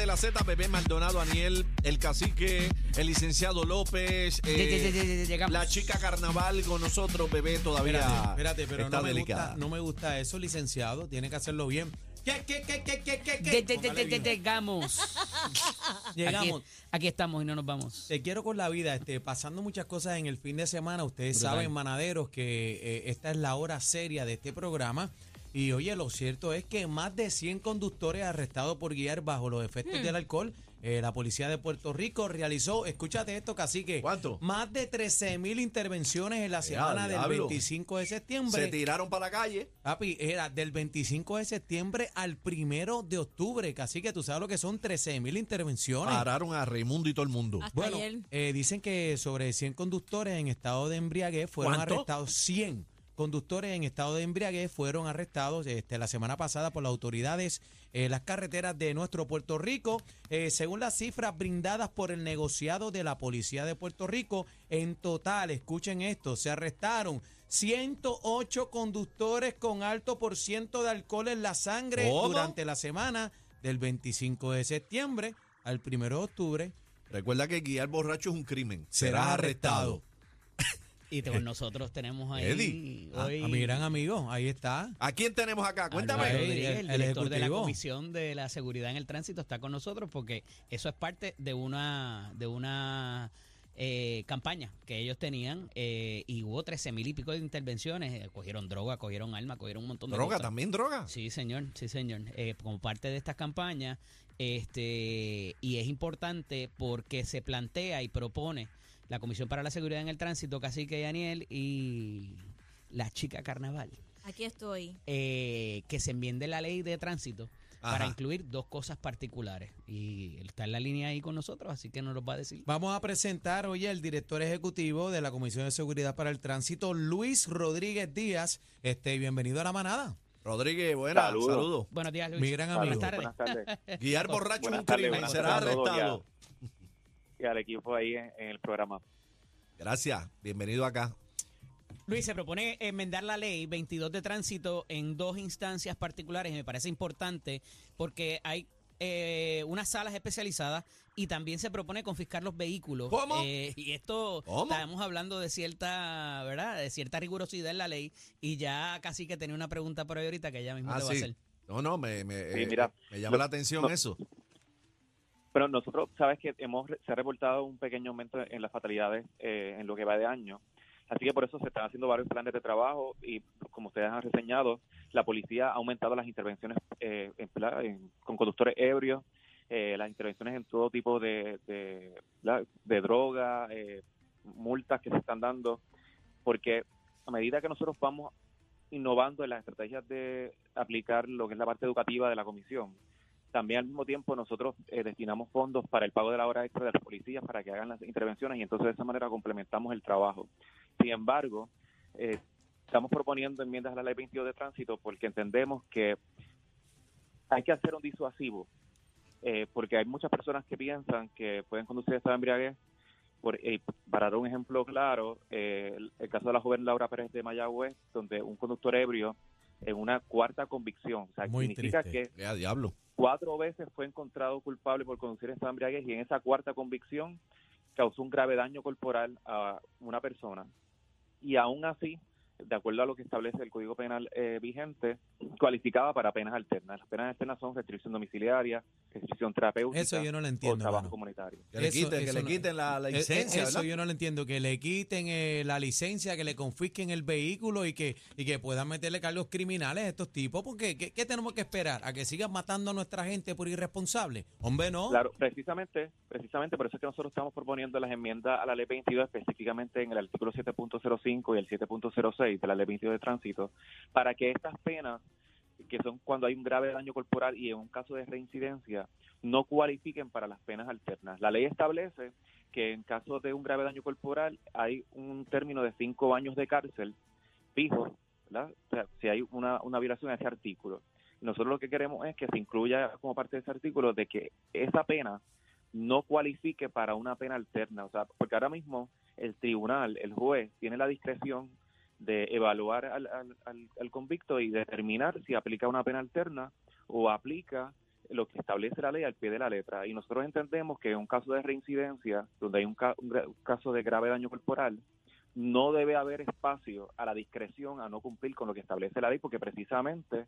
de la Z, Bebé Maldonado, Aniel, el cacique, el licenciado López, eh, llegamos. la chica carnaval con nosotros, Bebé, todavía Espérate, espérate, pero está no me, delicada. gusta, no me gusta eso, licenciado. Tiene que hacerlo bien. ¿Qué, qué, qué, qué, qué, qué, qué? Lle- lle- lle- Póngale lle- bien. Llegamos. Llegamos. Aquí, aquí estamos y no nos vamos. Te quiero con la vida, este, pasando muchas cosas en el fin de semana. Ustedes Brutal. saben, manaderos, que eh, esta es la hora seria de este programa. Y oye, lo cierto es que más de 100 conductores arrestados por guiar bajo los efectos del alcohol. Eh, la policía de Puerto Rico realizó, escúchate esto, cacique. ¿Cuánto? Más de 13 mil intervenciones en la semana del diablo. 25 de septiembre. Se tiraron para la calle. Papi, era del 25 de septiembre al primero de octubre. Casi que tú sabes lo que son 13 mil intervenciones. Pararon a Raimundo y todo el mundo. Hasta Bueno, ayer. eh, dicen que sobre 100 conductores en estado de embriaguez fueron ¿Cuánto? arrestados. 100 conductores en estado de embriaguez fueron arrestados este, la semana pasada por las autoridades en las carreteras de nuestro Puerto Rico. Eh, según las cifras brindadas por el negociado de la Policía de Puerto Rico, en total, escuchen esto, se arrestaron 108 conductores con alto por ciento de alcohol en la sangre ¿Cómo? durante la semana del 25 de septiembre al 1 de octubre. Recuerda que guiar borracho es un crimen. Serás arrestado. Y te- nosotros tenemos ahí Eddie. Ah, hoy a mi gran amigo, ahí está. ¿A quién tenemos acá? Cuéntame. Rodríguez, el- el, el director de la. Comisión de la Seguridad en el Tránsito, está con nosotros porque eso es parte de una de una eh, campaña que ellos tenían eh, y hubo 13 mil y pico de intervenciones. eh, cogieron droga, cogieron arma, cogieron un montón de Droga, cosas. también droga. Sí, señor, sí, señor. Eh, como parte de estas campañas, este, y es importante porque se plantea y propone la Comisión para la Seguridad en el Tránsito, Cacique Daniel y la chica Carnaval, Aquí estoy. eh, que se enmiende la ley de tránsito para incluir dos cosas particulares. Y él está en la línea ahí con nosotros, así que nos lo va a decir. Vamos a presentar hoy el director ejecutivo de la Comisión de Seguridad para el Tránsito, Luis Rodríguez Díaz. Este, bienvenido a la manada. Rodríguez, buenas. Saludos. Saludos. Buenos días, Luis. Mi gran Buenas amigo. tardes. Buenas tardes. Guiar borracho es Buenas un crimen. todos, arrestado. Y al equipo ahí en, en el programa. Gracias. Bienvenido acá. Luis, se propone enmendar la ley 22 de tránsito en dos instancias particulares y me parece importante porque hay eh, unas salas especializadas y también se propone confiscar los vehículos. ¿Cómo? Eh, y esto ¿Cómo? estamos hablando de cierta, ¿verdad? De cierta rigurosidad en la ley y ya casi que tenía una pregunta por ahí ahorita que ella mismo Ah, te va a hacer. No, no, me, me, Sí, eh, mira, me llama lo- la atención no- eso. Pero nosotros, sabes que hemos se ha reportado un pequeño aumento en las fatalidades eh, en lo que va de año. Así que por eso se están haciendo varios planes de trabajo y, como ustedes han reseñado, la policía ha aumentado las intervenciones eh, con conductores ebrios, eh, las intervenciones en todo tipo de, de, de droga, eh, multas que se están dando, porque a medida que nosotros vamos innovando en las estrategias de aplicar lo que es la parte educativa de la comisión, también al mismo tiempo nosotros eh, destinamos fondos para el pago de la hora extra de los policías para que hagan las intervenciones y entonces de esa manera complementamos el trabajo. Sin embargo, eh, estamos proponiendo enmiendas a la ley 22 de tránsito porque entendemos que hay que hacer un disuasivo, eh, porque hay muchas personas que piensan que pueden conducir esta embriaguez. Por, eh, para dar un ejemplo claro, eh, el, el caso de la joven Laura Pérez de Mayagüez, donde un conductor ebrio en una cuarta convicción, o sea, Muy significa triste. que diablo. cuatro veces fue encontrado culpable por conducir esta embriaguez y en esa cuarta convicción causó un grave daño corporal a una persona. Y aún así, de acuerdo a lo que establece el Código Penal eh, vigente, cualificaba para penas alternas. Las penas alternas son restricción domiciliaria, restricción terapéutica Eso yo no lo o entiendo, trabajo comunitario. Que le Eso- quiten, que eso le no- quiten la, la Eh, eh, licencia, Eso ¿verdad? yo no lo entiendo, que le quiten eh, la licencia, que le confisquen el vehículo y que, y que puedan meterle cargos criminales a estos tipos, porque ¿qué, qué tenemos que esperar? ¿A que sigan matando a nuestra gente por irresponsable? Hombre, no. Claro, precisamente, precisamente por eso es que nosotros estamos proponiendo las enmiendas a la ley 22, específicamente en el artículo 7.05 y el 7.06 de la ley 22 de tránsito, para que estas penas, que son cuando hay un grave daño corporal y en un caso de reincidencia, no cualifiquen para las penas alternas. La ley establece que en caso de un grave daño corporal hay un término de cinco años de cárcel fijo, ¿verdad? O sea, si hay una violación a ese artículo. Nosotros lo que queremos es que se incluya como parte de ese artículo de que esa pena no cualifique para una pena alterna, o sea, porque ahora mismo el tribunal, el juez, tiene la discreción de evaluar al, al, al- convicto y determinar si aplica una pena alterna o aplica lo que establece la ley al pie de la letra. Y nosotros entendemos que en un caso de reincidencia, donde hay un, ca- un caso de grave daño corporal, no debe haber espacio a la discreción a no cumplir con lo que establece la ley, porque precisamente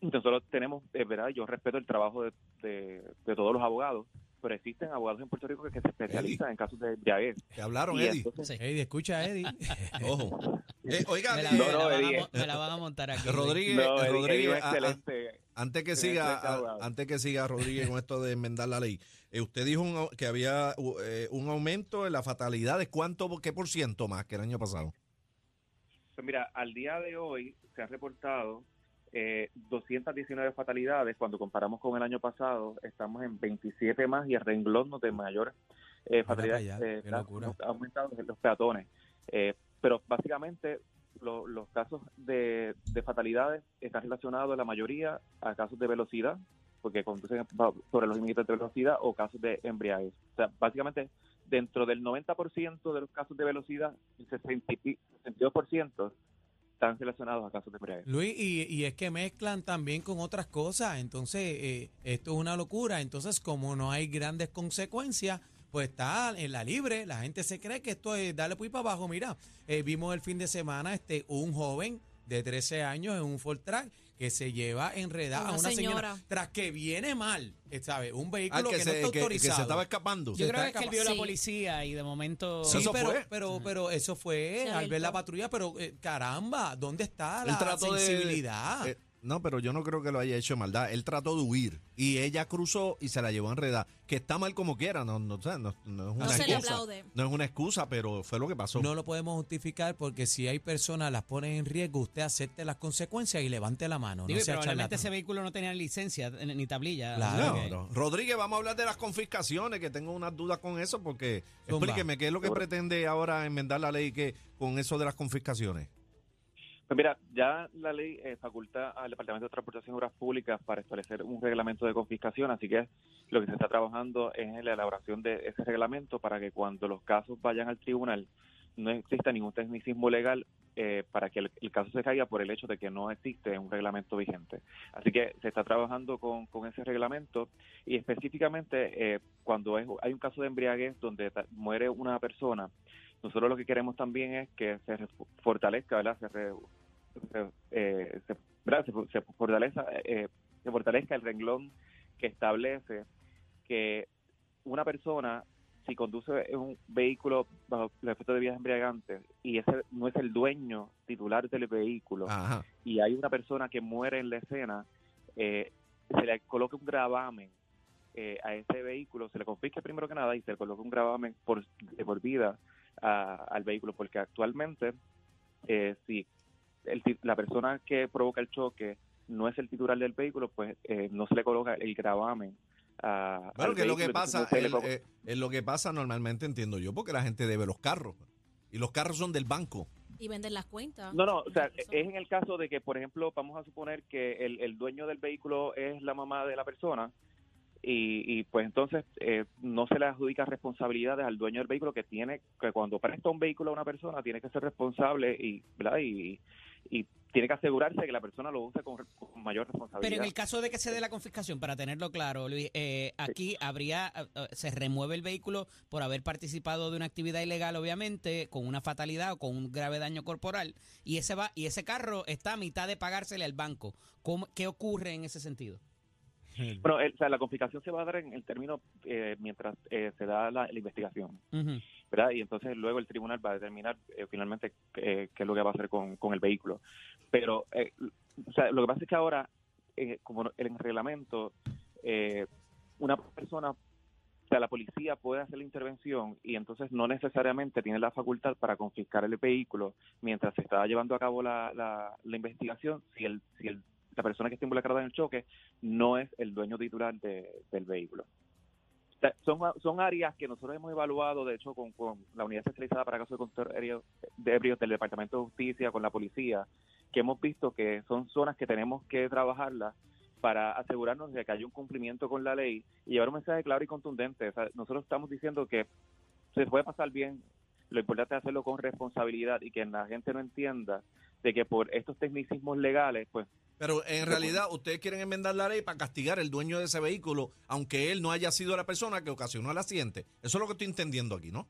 nosotros tenemos, es verdad, yo respeto el trabajo de, de- de todos los abogados, pero existen abogados en Puerto Rico que, que se especializan en casos de embriaguez. Que hablaron, Y Eddie. entonces, Sí. Eddie, escucha a Eddie. Ojo. Eh, oiga, Me la, eh, me la no, van a Eddie, mo- me la van a montar aquí. Rodríguez, no, Eddie- Rodríguez, Eddie es a- a- excelente. antes que siga, a- antes que siga Rodríguez con esto de enmendar la ley, eh, usted dijo un que había u- eh, un aumento en las fatalidades. ¿Cuánto, qué por ciento más que el año pasado? Pues mira, al día de hoy se han reportado eh, 219 fatalidades. Cuando comparamos con el año pasado, estamos en 27 más y el renglón de mayor eh, fatalidades eh, ha aumentado en los peatones. Eh, pero básicamente lo- los casos de, de fatalidades están relacionados la mayoría a casos de velocidad, porque conducen sobre los límites de velocidad o casos de embriaguez. O sea, básicamente dentro del 90% de los casos de velocidad, el 60 y pi- 62% están relacionados a casos de embriaguez. Luis, y, y es que mezclan también con otras cosas, entonces eh, esto es una locura, entonces como no hay grandes consecuencias, pues está en la libre, la gente se cree que esto es darle pues para abajo, mira, eh, vimos el fin de semana este un joven de 13 años en un Ford Track que se lleva enredada a Una una señora. señora. tras que viene mal, ¿sabes? Un Ah, vehículo que, que, no se, está que- que autorizado. se estaba escapando. Yo Se creo que es que él vio a la Sí. policía y de momento... Sí, Eso pero, fue. pero, pero eso fue al ver la patrulla, pero eh, caramba, ¿dónde está la trató de- sensibilidad? Eh, no, pero yo no creo que lo haya hecho de maldad. Él trató de huir y ella cruzó y se la llevó enredada. Que está mal como quiera, no, no, no, no es una No se le excusa. aplaude. No es una excusa, pero fue lo que pasó. No lo podemos justificar porque si hay personas las ponen en riesgo, usted acepte las consecuencias y levante la mano. Digo, no y sea probablemente ese vehículo no tenía licencia eh, ni tablilla. Claro. No, no. Rodríguez, vamos a hablar de las confiscaciones, que tengo unas dudas con eso, porque Zumba. explíqueme qué es lo que pretende ahora enmendar la ley que con eso de las confiscaciones. Pues mira, ya la ley eh, faculta al Departamento de Transportación y Obras Públicas para establecer un reglamento de confiscación, así que lo que se está trabajando es en la elaboración de ese reglamento para que cuando los casos vayan al tribunal no exista ningún tecnicismo legal eh, para que el, caso se caiga por el hecho de que no existe un reglamento vigente. Así que se está trabajando con, con ese reglamento y específicamente eh, cuando es- hay un caso de embriaguez donde muere una persona, nosotros lo que queremos también es que se fortalezca, ¿verdad? Eh, se- se- se fortaleza, eh, se fortalezca el renglón que establece que una persona si conduce un vehículo bajo el efecto de vías embriagantes y ese no es el dueño titular del vehículo Ajá. y hay una persona que muere en la escena, eh, se le coloca un gravamen eh, a ese vehículo, se le confisca primero que nada y se le coloca un gravamen por, de por vida a- al vehículo, porque actualmente eh, si el ti- la persona que provoca el choque no es el titular del vehículo, pues eh, no se le coloca el gravamen a, Bueno, que es lo que pasa, el- eh, es lo que pasa normalmente, entiendo yo, porque la gente debe los carros. Y los carros son del banco. Y venden las cuentas. No, no, o sea, es en el caso de que, por ejemplo, vamos a suponer que el, el dueño del vehículo es la mamá de la persona y, y pues entonces eh, no se le adjudica responsabilidades al dueño del vehículo que tiene, que cuando presta un vehículo a una persona tiene que ser responsable y, ¿verdad? y, y tiene que asegurarse que la persona lo use con, con mayor responsabilidad. Pero en el caso de que se dé la confiscación, para tenerlo claro, Luis, eh, aquí habría, eh, eh, se remueve el vehículo por haber participado de una actividad ilegal, obviamente, con una fatalidad o con un grave daño corporal, y ese va y ese carro está a mitad de pagársele al banco. ¿Cómo- ¿Qué ocurre en ese sentido? Bueno, el- o sea, la confiscación se va a dar en el término eh, mientras eh, se da la, la investigación. ¿verdad? Y entonces luego el tribunal va a determinar eh, finalmente eh, qué es lo que va a hacer con, con el vehículo. Pero, eh, o sea, lo que pasa es que ahora, eh, como en el reglamento, eh, una persona, o sea, la policía puede hacer la intervención y entonces no necesariamente tiene la facultad para confiscar el vehículo mientras se está llevando a cabo la, la, la investigación si el, si el, la persona que está involucrada en el choque no es el dueño titular de- del vehículo. Son, son áreas que nosotros hemos evaluado, de hecho, con, con la unidad especializada para casos de control de ebrios del Departamento de Justicia, con la policía, que hemos visto que son zonas que tenemos que trabajarlas para asegurarnos de que haya un cumplimiento con la ley y llevar un mensaje claro y contundente. O sea, nosotros estamos diciendo que se puede pasar bien, lo importante es hacerlo con responsabilidad y que la gente no entienda de que por estos tecnicismos legales, pues Pero en realidad ustedes quieren enmendar la ley para castigar al dueño de ese vehículo, aunque él no haya sido la persona que ocasionó el accidente. Eso es lo que estoy entendiendo aquí, ¿no?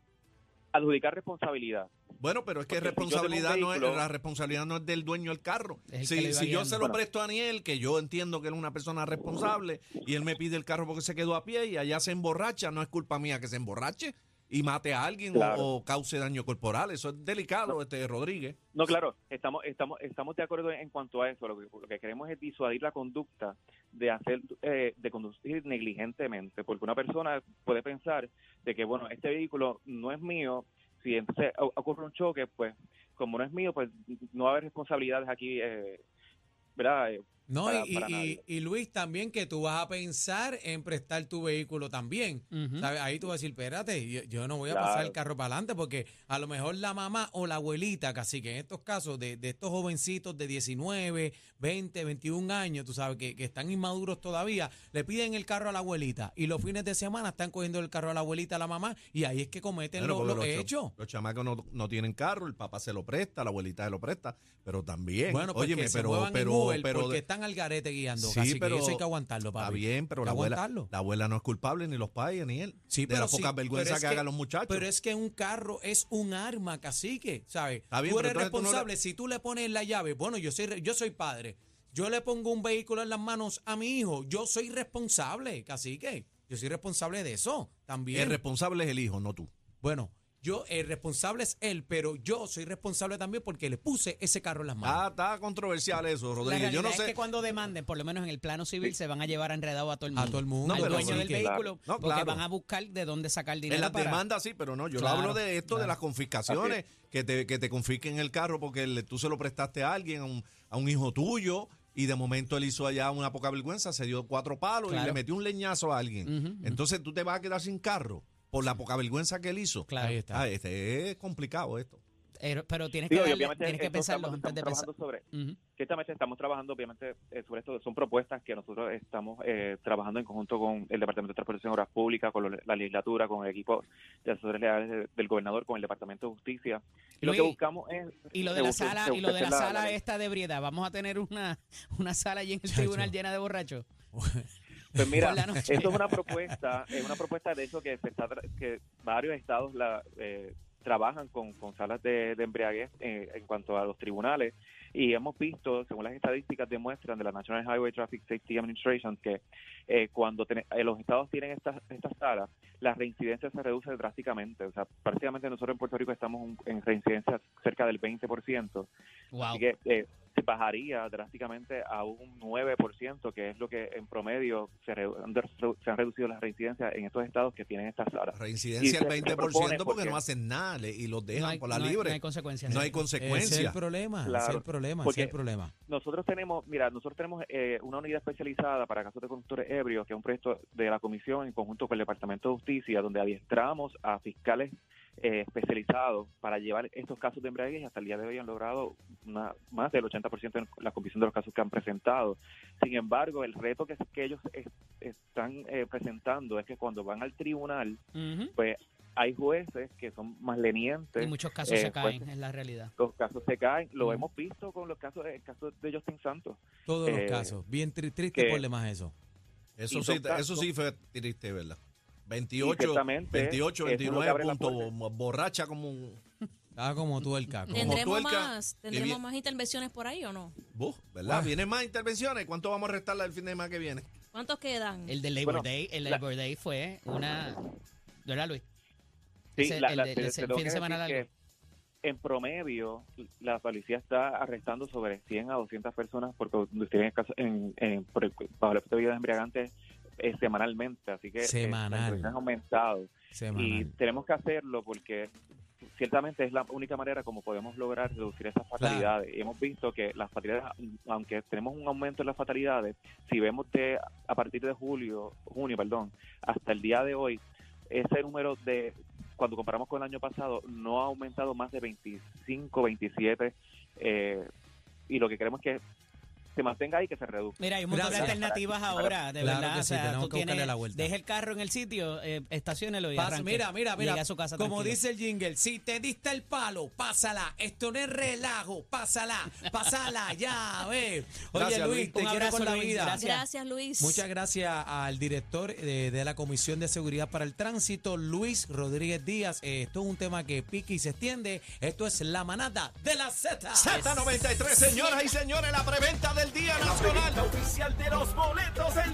Adjudicar responsabilidad. Bueno, pero es que si responsabilidad no es, la responsabilidad no es del dueño del carro. Si, si yo se lo Bueno. presto a Daniel, que yo entiendo que él es una persona responsable, y él me pide el carro porque se quedó a pie y allá se emborracha, no es culpa mía que se emborrache y mate a alguien o- Claro. o, cause daño corporal. Eso es delicado, este Rodríguez. No, claro, estamos, estamos, estamos de acuerdo en cuanto a eso. Lo que, lo que queremos es disuadir la conducta de hacer, eh, de conducir negligentemente, porque una persona puede pensar de que, bueno, este vehículo no es mío, si entonces ocurre un choque, pues como no es mío, pues no va a haber responsabilidades aquí, eh, ¿verdad? No, para- y, para y- Luis, también que tú vas a pensar en prestar tu vehículo también. ¿Sabes? Ahí tú vas a decir, espérate, yo, yo no voy a Claro. pasar el carro para adelante porque a lo mejor la mamá o la abuelita, casi que en estos casos de, de estos jovencitos de 19, 20, 21 años, tú sabes, que, que están inmaduros todavía, le piden el carro a la abuelita y los fines de semana están cogiendo el carro a la abuelita, a la mamá y ahí es que cometen lo- porque los hechos. los chamacos no, no tienen carro, el papá se lo presta, la abuelita se lo presta, pero también, Bueno, pues óyeme, que se pero, pero, pero porque de- están al garete guiando. Sí, que pero eso hay que aguantarlo, está papi. bien, pero la que abuela, aguantarlo. la abuela no es culpable, ni los padres, ni él. Sí, de pero las sí, pocas vergüenzas es que, hagan los muchachos. Pero es que un carro es un arma, cacique, ¿sabes? Está bien, tú eres tú no responsable. Si tú le pones la llave, bueno, yo soy, yo soy padre. Yo le pongo un vehículo en las manos a mi hijo. Yo soy responsable, cacique. Yo soy responsable de eso también. el responsable es el hijo, no tú. bueno, yo, el responsable es él, pero yo soy responsable también porque le puse ese carro en las manos. Ah, está controversial eso, La Rodríguez. realidad Yo no es sé. que cuando demanden, por lo menos en el plano civil, se van a llevar enredado a todo el A mundo. todo el mundo. Al No, pero dueño sí del que- vehículo, No, porque claro. van a buscar de dónde sacar dinero En las para... demandas sí, pero no, yo Claro, hablo de esto, de las confiscaciones, que te, que te confisquen el carro porque le- tú se lo prestaste a alguien, a un, a un hijo tuyo, y de momento él hizo allá una poca vergüenza, se dio cuatro palos y le metió un leñazo a alguien. Entonces tú te vas a quedar sin carro por la poca vergüenza que él hizo. Claro. Ahí está. Ah, este es complicado esto. Pero, pero tienes Sí, que, darle- obviamente tienes que pensarlo estamos, antes de pensar. trabajando sobre, ciertamente estamos trabajando obviamente eh, sobre esto, son propuestas que nosotros estamos eh, trabajando en conjunto con el Departamento de Transportación y Obras Públicas, con lo- la legislatura, con el equipo de asesores legales de- del gobernador, con el Departamento de Justicia. Y lo que buscamos es... Y lo de que la sala, y lo de la la- sala la- esta de ebriedad, vamos a tener una, una sala allí en el Chacho. tribunal llena de borrachos. Pues mira, esto es una propuesta, es una propuesta de hecho que se está que varios estados la eh, trabajan con, con salas de, de embriaguez eh, en cuanto a los tribunales y hemos visto, según las estadísticas demuestran de la National Highway Traffic Safety Administration, que eh, cuando ten- eh, los estados tienen estas estas salas, la reincidencia se reduce drásticamente. O sea, prácticamente nosotros en Puerto Rico estamos un- en reincidencia cerca del 20%. Wow. Así que eh, bajaría drásticamente a un 9%, que es lo que en promedio se, re- han de- se han reducido las reincidencias en estos estados que tienen estas La salas. reincidencia se- 20% se propone porque porque- no hacen nada le- y los dejan no hay, por la no hay- libre. no hay consecuencias. no hay Ese es el problema, ese es el problema, ese es el problema. Nosotros tenemos, mira, nosotros tenemos eh, una unidad especializada para casos de conductores ebrios, que es un proyecto de la Comisión en conjunto con el Departamento de Justicia, donde adiestramos a fiscales eh, especializados para llevar estos casos de embriaguez y hasta el día de hoy han logrado una- más del 80% en la comisión de los casos que han presentado. Sin embargo, el reto que, que ellos es- están eh, presentando es que cuando van al tribunal, pues hay jueces que son más lenientes. Y muchos casos eh, se caen, jueces- es la realidad. los casos se caen, lo hemos visto con los casos, el caso de Justin Santos. Todos eh, los casos. Bien tri- triste que- por demás eso. Eso sí, eso sí fue triste, ¿verdad? Y 28, ciertamente, 28 eso es lo que 29 abre la puntos, borracha como un... Estaba como tú el caco. Como ¿Tendremos tuerca, más, ¿tendremos más intervenciones por ahí o no? Buf, ¿verdad? Ah. ¿Vienen más intervenciones? ¿Cuánto vamos a restarla el fin de semana que viene? ¿Cuántos quedan? El de Labor Bueno, Day, el la- Labor Day fue una... ¿Verdad, Luis? Sí, Ese- la- el la- de- te- ese te tengo fin de semana largo. que en promedio la policía está arrestando sobre 100 a 200 personas por conducir en, caso- en, en por el- bajo el efecto de embriagantes eh, semanalmente, así que eh, Semanal. la policía ha aumentado y tenemos que hacerlo porque ciertamente es la única manera como podemos lograr reducir esas fatalidades. Y hemos visto que las fatalidades, aunque tenemos un aumento en las fatalidades, si vemos de a partir de julio, junio, perdón, hasta el día de hoy, ese número de cuando comparamos con el año pasado no ha aumentado más de 25, 27 eh, y lo que queremos es que se mantenga ahí, que se reduzca. Mira, hay un montón de alternativas ahora, de Claro verdad. que o sea, tenemos tú que tienes, la vuelta. deja el carro en el sitio, eh, estaciónelo y Pasa- arranque. mira, mira, mira. A su casa Como tranquilo. dice el jingle, si te diste el palo, pásala. Esto no es relajo, pásala, pásala, ya, ve. Oye, Gracias, Luis, te Un quiero abrazo, con la Luis, vida. gracias. Gracias, Luis. Muchas gracias al director de, de la Comisión de Seguridad para el Tránsito, Luis Rodríguez Díaz. Eh, esto es un tema que pique y se extiende. Esto es la manada de la Z. Z93, señoras y señores, la preventa del Día Nacional. oficial de los boletos del día.